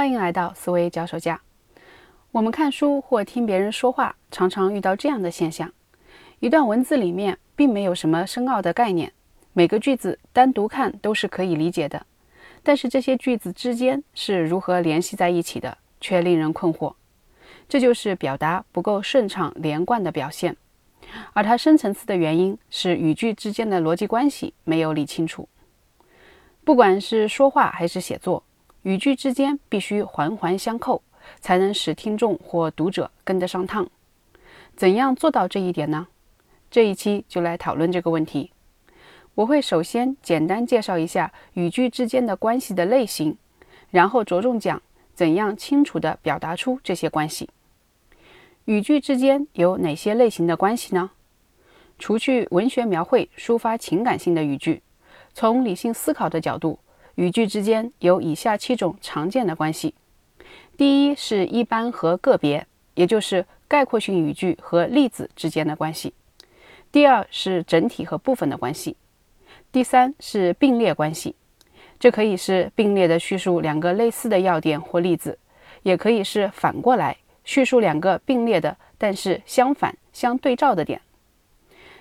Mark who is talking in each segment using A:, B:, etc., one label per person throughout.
A: 欢迎来到思维脚手架。我们看书或听别人说话，常常遇到这样的现象：一段文字里面并没有什么深奥的概念，每个句子单独看都是可以理解的，但是这些句子之间是如何联系在一起的，却令人困惑。这就是表达不够顺畅连贯的表现，而它深层次的原因是语句之间的逻辑关系没有理清楚。不管是说话还是写作。语句之间必须环环相扣，才能使听众或读者跟得上趟。怎样做到这一点呢？这一期就来讨论这个问题。我会首先简单介绍一下语句之间的关系的类型，然后着重讲怎样清楚地表达出这些关系。语句之间有哪些类型的关系呢？除去文学描绘、抒发情感性的语句，从理性思考的角度。语句之间有以下七种常见的关系：第一是一般和个别，也就是概括性语句和例子之间的关系；第二是整体和部分的关系；第三是并列关系，这可以是并列的叙述两个类似的要点或例子，也可以是反过来叙述两个并列的但是相反相对照的点；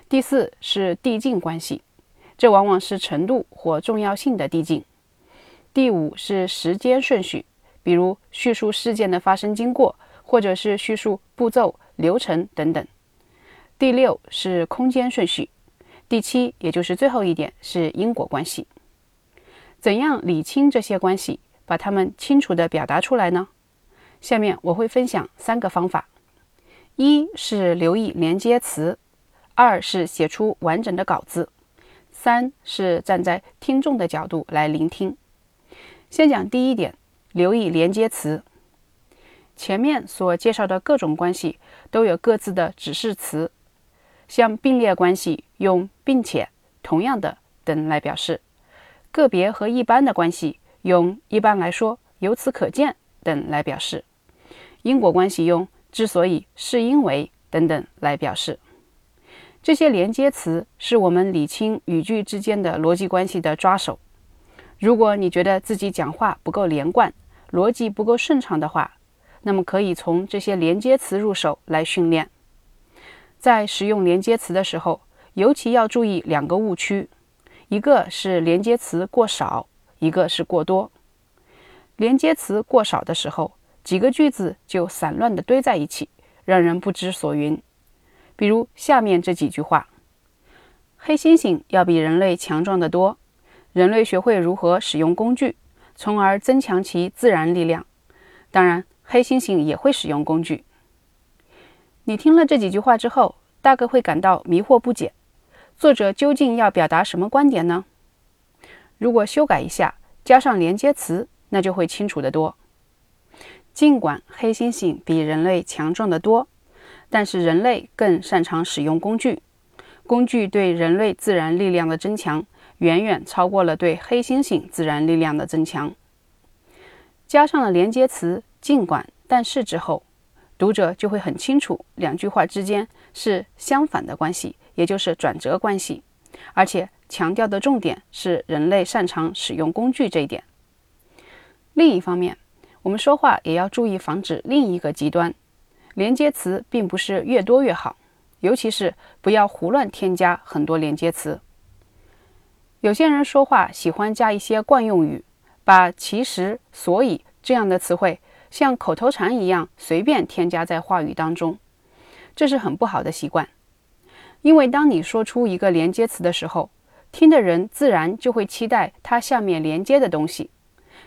A: 第四是递进关系，这往往是程度或重要性的递进。第五是时间顺序，比如叙述事件的发生经过，或者是叙述步骤、流程等等。第六是空间顺序。第七，也就是最后一点是因果关系。怎样理清这些关系，把它们清楚地表达出来呢？下面我会分享三个方法：一是留意连接词；二是写出完整的稿子；三是站在听众的角度来聆听。先讲第一点，留意连接词。前面所介绍的各种关系都有各自的指示词，像并列关系用“并且”“同样的”等来表示；个别和一般的关系用“一般来说”“由此可见”等来表示；因果关系用“之所以是因为”等等来表示。这些连接词是我们理清语句之间的逻辑关系的抓手。如果你觉得自己讲话不够连贯，逻辑不够顺畅的话，那么可以从这些连接词入手来训练。在使用连接词的时候，尤其要注意两个误区：一个是连接词过少，一个是过多。连接词过少的时候，几个句子就散乱地堆在一起，让人不知所云。比如下面这几句话：黑猩猩要比人类强壮得多。人类学会如何使用工具，从而增强其自然力量。当然，黑猩猩也会使用工具。你听了这几句话之后，大概会感到迷惑不解：作者究竟要表达什么观点呢？如果修改一下，加上连接词，那就会清楚得多。尽管黑猩猩比人类强壮得多，但是人类更擅长使用工具。工具对人类自然力量的增强。远远超过了对黑猩猩自然力量的增强。加上了连接词“尽管”“但是”之后，读者就会很清楚两句话之间是相反的关系，也就是转折关系。而且强调的重点是人类擅长使用工具这一点。另一方面，我们说话也要注意防止另一个极端：连接词并不是越多越好，尤其是不要胡乱添加很多连接词。有些人说话喜欢加一些惯用语，把“其实”“所以”这样的词汇像口头禅一样随便添加在话语当中，这是很不好的习惯。因为当你说出一个连接词的时候，听的人自然就会期待它下面连接的东西，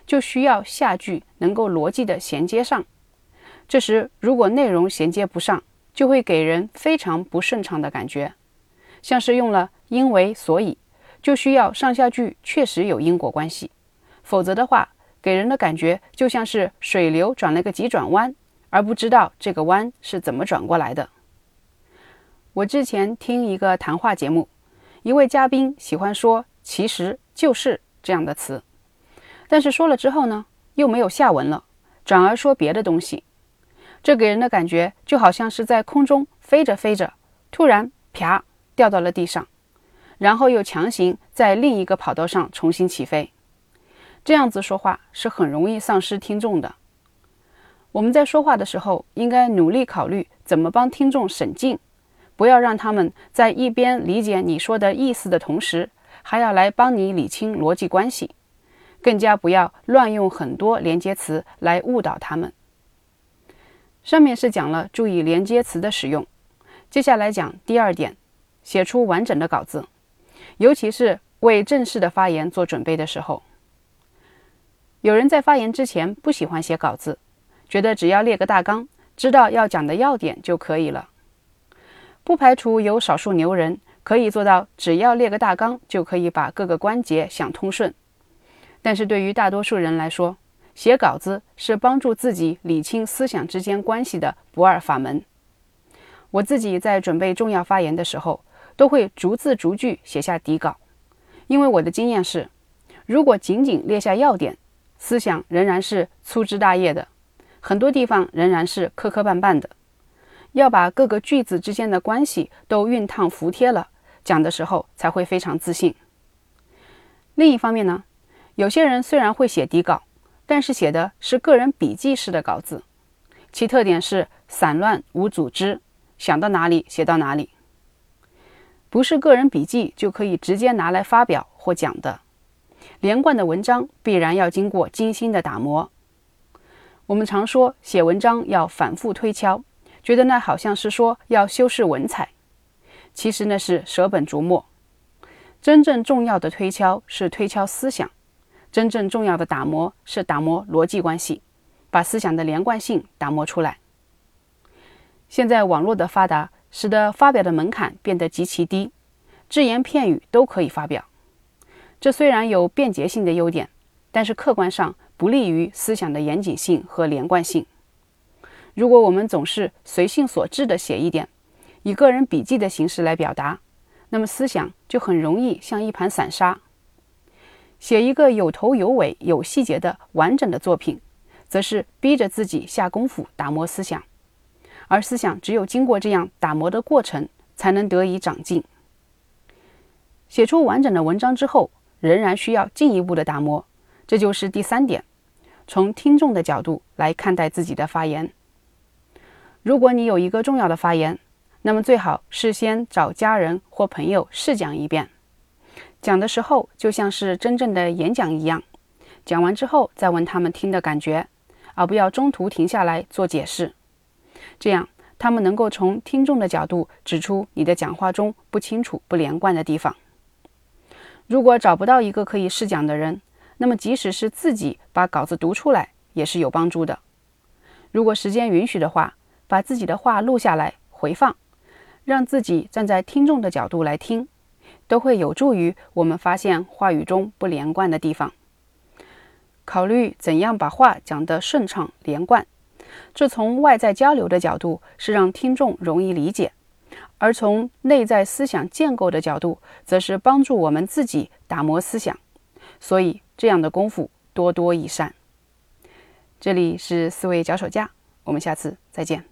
A: 就需要下句能够逻辑的衔接上。这时如果内容衔接不上，就会给人非常不顺畅的感觉，像是用了“因为”“所以”。就需要上下句确实有因果关系，否则的话，给人的感觉就像是水流转了个急转弯，而不知道这个弯是怎么转过来的。我之前听一个谈话节目，一位嘉宾喜欢说“其实就是”这样的词，但是说了之后呢，又没有下文了，转而说别的东西，这给人的感觉就好像是在空中飞着飞着，突然啪掉到了地上。然后又强行在另一个跑道上重新起飞，这样子说话是很容易丧失听众的，我们在说话的时候，应该努力考虑怎么帮听众省劲，不要让他们在一边理解你说的意思的同时，还要来帮你理清逻辑关系，更加不要乱用很多连接词来误导他们。上面是讲了注意连接词的使用，接下来讲第二点，写出完整的稿子，尤其是为正式的发言做准备的时候。有人在发言之前不喜欢写稿子。觉得只要列个大纲，知道要讲的要点就可以了。不排除有少数牛人可以做到，只要列个大纲就可以把各个关节想通顺。但是对于大多数人来说，写稿子是帮助自己理清思想之间关系的不二法门。我自己在准备重要发言的时候，都会逐字逐句写下底稿，因为我的经验是，如果仅仅列下要点，思想仍然是粗枝大叶的。很多地方仍然是磕磕绊绊的，要把各个句子之间的关系都熨烫服帖了，讲的时候才会非常自信。另一方面呢，有些人虽然会写底稿，但是写的是个人笔记式的稿子，其特点是散乱无组织，想到哪里写到哪里，不是个人笔记就可以直接拿来发表或讲的。连贯的文章必然要经过精心的打磨。我们常说写文章要反复推敲，觉得那好像是说要修饰文采，其实那是舍本逐末。真正重要的推敲是推敲思想，真正重要的打磨是打磨逻辑关系，把思想的连贯性打磨出来。现在网络的发达，使得发表的门槛变得极其低，只言片语都可以发表。这虽然有便捷性的优点，但是客观上。不利于思想的严谨性和连贯性。如果我们总是随性所致地写一点，以个人笔记的形式来表达，那么思想就很容易像一盘散沙。写一个有头有尾、有细节的完整的作品，则是逼着自己下功夫打磨思想，而思想只有经过这样打磨的过程，才能得以长进。写出完整的文章之后，仍然需要进一步的打磨，这就是第三点。从听众的角度来看待自己的发言。如果你有一个重要的发言，那么最好事先找家人或朋友试讲一遍。讲的时候就像是真正的演讲一样，讲完之后再问他们听的感觉，而不要中途停下来做解释。这样他们能够从听众的角度指出你的讲话中不清楚、不连贯的地方。如果找不到一个可以试讲的人，那么，即使是自己把稿子读出来，也是有帮助的。如果时间允许的话，把自己的话录下来回放，让自己站在听众的角度来听，都会有助于我们发现话语中不连贯的地方。考虑怎样把话讲得顺畅连贯，这从外在交流的角度是让听众容易理解，而从内在思想建构的角度，则是帮助我们自己打磨思想。所以。这样的功夫多多益善。这里是思维脚手架，我们下次再见。